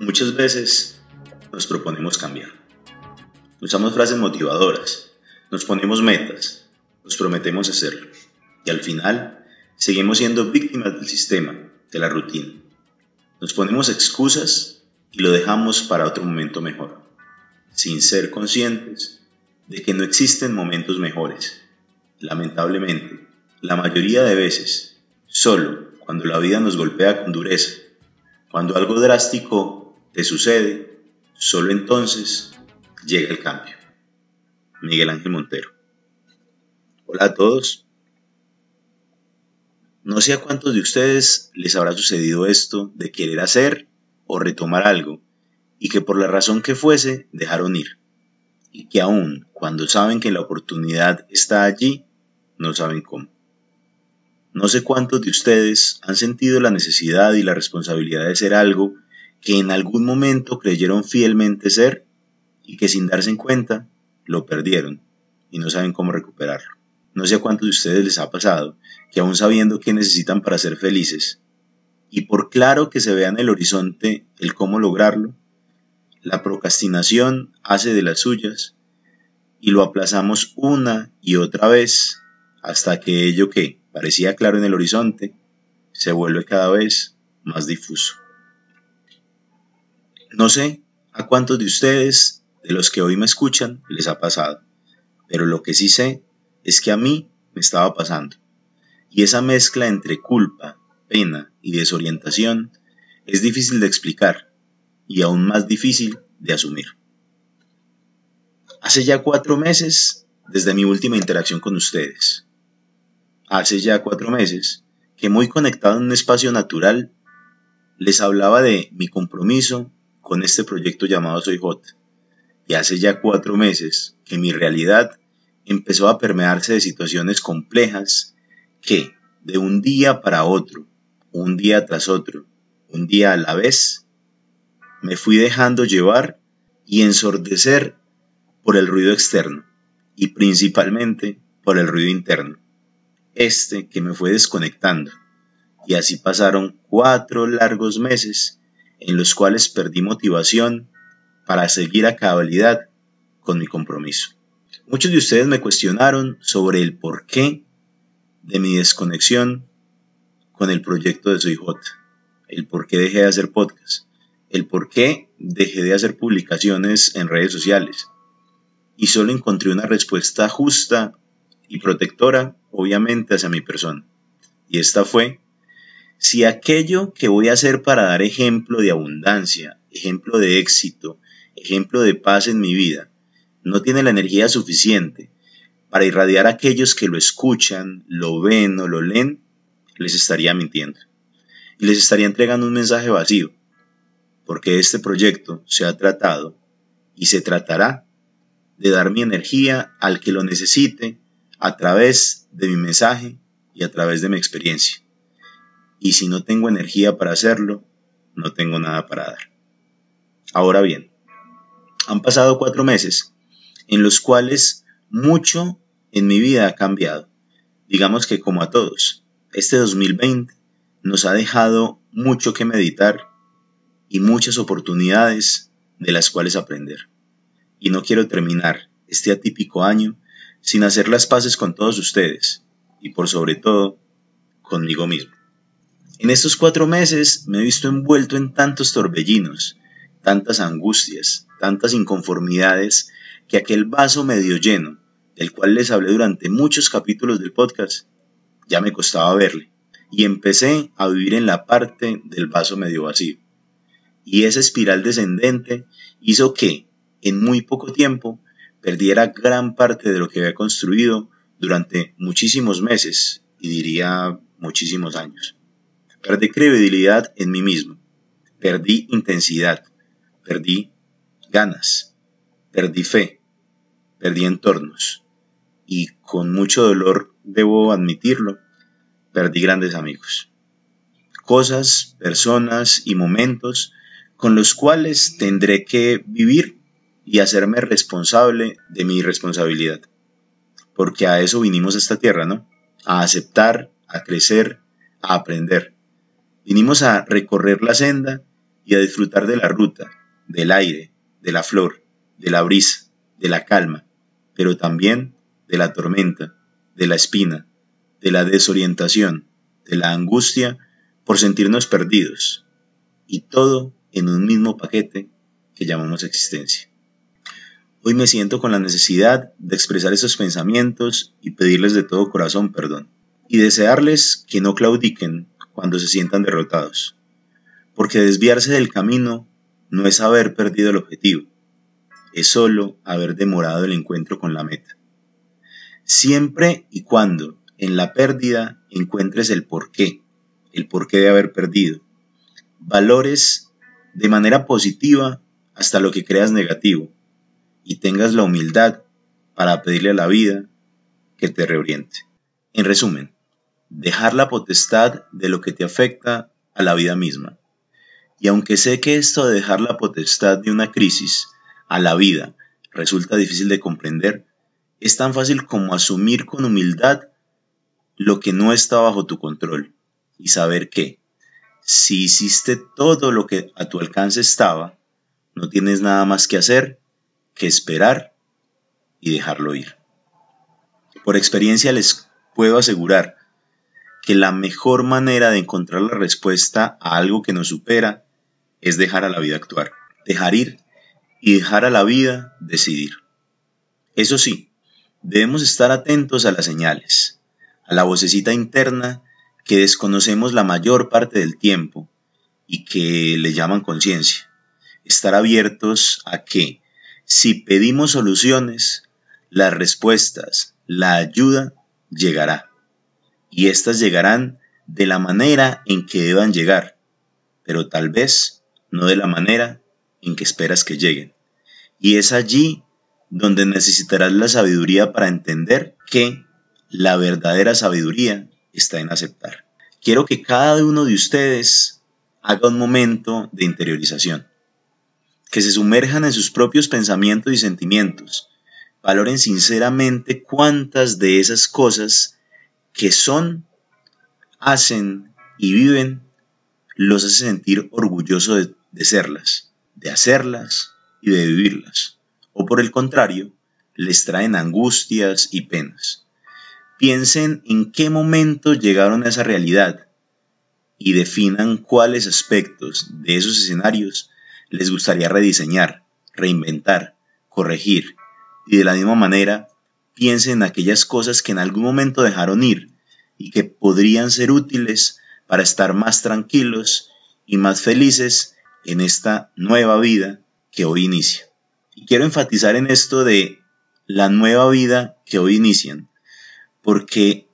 Muchas veces nos proponemos cambiar. Usamos frases motivadoras, nos ponemos metas, nos prometemos hacerlo y al final seguimos siendo víctimas del sistema, de la rutina. Nos ponemos excusas y lo dejamos para otro momento mejor, sin ser conscientes de que no existen momentos mejores. Lamentablemente, la mayoría de veces, solo cuando la vida nos golpea con dureza, cuando algo drástico te sucede, solo entonces llega el cambio. Miguel Ángel Montero. Hola a todos. No sé a cuántos de ustedes les habrá sucedido esto de querer hacer o retomar algo y que por la razón que fuese dejaron ir. Y que aún cuando saben que la oportunidad está allí, no saben cómo. No sé cuántos de ustedes han sentido la necesidad y la responsabilidad de hacer algo que en algún momento creyeron fielmente ser y que sin darse en cuenta lo perdieron y no saben cómo recuperarlo. No sé a cuántos de ustedes les ha pasado que aún sabiendo qué necesitan para ser felices y por claro que se vea en el horizonte el cómo lograrlo, la procrastinación hace de las suyas y lo aplazamos una y otra vez hasta que ello que parecía claro en el horizonte se vuelve cada vez más difuso. No sé a cuántos de ustedes, de los que hoy me escuchan, les ha pasado, pero lo que sí sé es que a mí me estaba pasando. Y esa mezcla entre culpa, pena y desorientación es difícil de explicar y aún más difícil de asumir. Hace ya cuatro meses desde mi última interacción con ustedes. Hace ya cuatro meses que muy conectado en un espacio natural les hablaba de mi compromiso con este proyecto llamado Soy Hot. Y hace ya cuatro meses que mi realidad empezó a permearse de situaciones complejas que, de un día para otro, un día tras otro, un día a la vez, me fui dejando llevar y ensordecer por el ruido externo y principalmente por el ruido interno, este que me fue desconectando. Y así pasaron cuatro largos meses en los cuales perdí motivación para seguir a cabalidad con mi compromiso. Muchos de ustedes me cuestionaron sobre el porqué de mi desconexión con el proyecto de Soy J, el por qué dejé de hacer podcast, el por qué dejé de hacer publicaciones en redes sociales. Y solo encontré una respuesta justa y protectora, obviamente, hacia mi persona. Y esta fue si aquello que voy a hacer para dar ejemplo de abundancia, ejemplo de éxito, ejemplo de paz en mi vida, no tiene la energía suficiente para irradiar a aquellos que lo escuchan, lo ven o lo leen, les estaría mintiendo. Y les estaría entregando un mensaje vacío, porque este proyecto se ha tratado y se tratará de dar mi energía al que lo necesite a través de mi mensaje y a través de mi experiencia y si no tengo energía para hacerlo, no tengo nada para dar. Ahora bien, han pasado cuatro meses en los cuales mucho en mi vida ha cambiado. Digamos que como a todos, este 2020 nos ha dejado mucho que meditar y muchas oportunidades de las cuales aprender. Y no quiero terminar este atípico año sin hacer las paces con todos ustedes y por sobre todo conmigo mismo. En estos cuatro meses me he visto envuelto en tantos torbellinos, tantas angustias, tantas inconformidades, que aquel vaso medio lleno, del cual les hablé durante muchos capítulos del podcast, ya me costaba verle, y empecé a vivir en la parte del vaso medio vacío. Y esa espiral descendente hizo que, en muy poco tiempo, perdiera gran parte de lo que había construido durante muchísimos meses, y diría muchísimos años. Perdí credibilidad en mí mismo. Perdí intensidad. Perdí ganas. perdí fe, perdí entornos y con mucho dolor debo admitirlo, perdí grandes amigos. Cosas, personas y momentos con los cuales tendré que vivir y hacerme responsable de mi responsabilidad. Porque a eso vinimos a esta tierra, ¿no? A aceptar, a crecer, a aprender. Vinimos a recorrer la senda y a disfrutar de la ruta, del aire, de la flor, de la brisa, de la calma, pero también de la tormenta, de la espina, de la desorientación, de la angustia por sentirnos perdidos, y todo en un mismo paquete que llamamos existencia. Hoy me siento con la necesidad de expresar esos pensamientos y pedirles de todo corazón perdón, y desearles que no claudiquen cuando se sientan derrotados, porque desviarse del camino no es haber perdido el objetivo, es solo haber demorado el encuentro con la meta. Siempre y cuando en la pérdida encuentres el porqué, el porqué de haber perdido, valores de manera positiva hasta lo que creas negativo y tengas la humildad para pedirle a la vida que te reoriente. En resumen, dejar la potestad de lo que te afecta a la vida misma. Y aunque sé que esto de dejar la potestad de una crisis a la vida resulta difícil de comprender, es tan fácil como asumir con humildad lo que no está bajo tu control y saber que si hiciste todo lo que a tu alcance estaba, no tienes nada más que hacer que esperar y dejarlo ir. Por experiencia les puedo asegurar que la mejor manera de encontrar la respuesta a algo que nos supera es dejar a la vida actuar, dejar ir y dejar a la vida decidir. Eso sí, debemos estar atentos a las señales, a la vocecita interna que desconocemos la mayor parte del tiempo y que le llaman conciencia. Estar abiertos a que, si pedimos soluciones, las respuestas, la ayuda llegará. Y éstas llegarán de la manera en que deban llegar, pero tal vez no de la manera en que esperas que lleguen. Y es allí donde necesitarás la sabiduría para entender que la verdadera sabiduría está en aceptar. Quiero que cada uno de ustedes haga un momento de interiorización, que se sumerjan en sus propios pensamientos y sentimientos, valoren sinceramente cuántas de esas cosas que son, hacen y viven los hace sentir orgullosos de, de serlas, de hacerlas y de vivirlas, o por el contrario, les traen angustias y penas. Piensen en qué momento llegaron a esa realidad y definan cuáles aspectos de esos escenarios les gustaría rediseñar, reinventar, corregir y de la misma manera piensen en aquellas cosas que en algún momento dejaron ir y que podrían ser útiles para estar más tranquilos y más felices en esta nueva vida que hoy inicia. Y quiero enfatizar en esto de la nueva vida que hoy inician, porque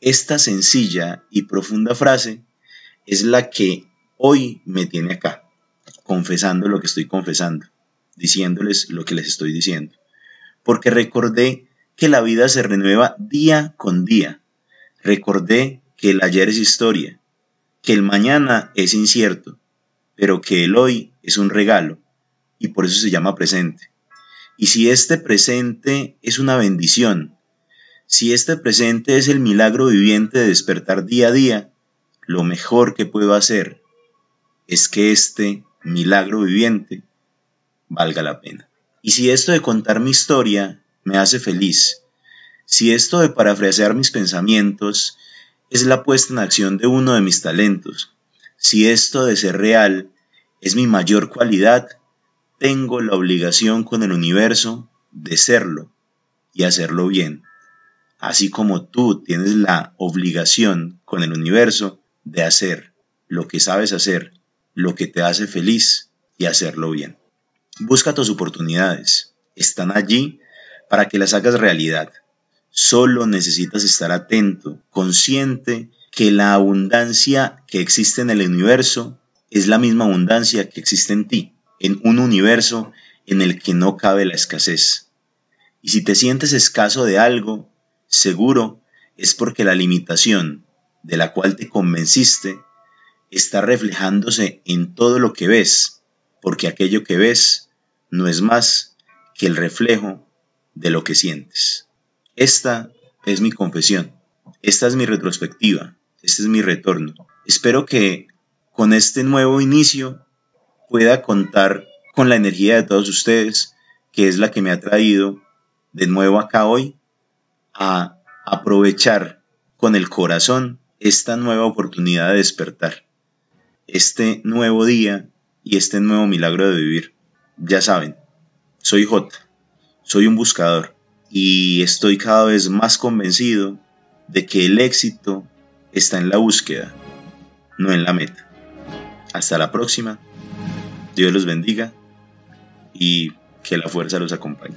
esta sencilla y profunda frase es la que hoy me tiene acá, confesando lo que estoy confesando, diciéndoles lo que les estoy diciendo. Porque recordé que la vida se renueva día con día. Recordé que el ayer es historia, que el mañana es incierto, pero que el hoy es un regalo y por eso se llama presente. Y si este presente es una bendición, si este presente es el milagro viviente de despertar día a día, lo mejor que puedo hacer es que este milagro viviente valga la pena. Y si esto de contar mi historia me hace feliz, si esto de parafrasear mis pensamientos es la puesta en acción de uno de mis talentos, si esto de ser real es mi mayor cualidad, tengo la obligación con el universo de serlo y hacerlo bien. Así como tú tienes la obligación con el universo de hacer lo que sabes hacer, lo que te hace feliz y hacerlo bien. Busca tus oportunidades, están allí para que las hagas realidad. Solo necesitas estar atento, consciente que la abundancia que existe en el universo es la misma abundancia que existe en ti, en un universo en el que no cabe la escasez. Y si te sientes escaso de algo, seguro es porque la limitación de la cual te convenciste está reflejándose en todo lo que ves, porque aquello que ves no es más que el reflejo de lo que sientes. Esta es mi confesión, esta es mi retrospectiva, este es mi retorno. Espero que con este nuevo inicio pueda contar con la energía de todos ustedes, que es la que me ha traído de nuevo acá hoy a aprovechar con el corazón esta nueva oportunidad de despertar este nuevo día y este nuevo milagro de vivir. Ya saben, soy J, soy un buscador y estoy cada vez más convencido de que el éxito está en la búsqueda, no en la meta. Hasta la próxima, Dios los bendiga y que la fuerza los acompañe.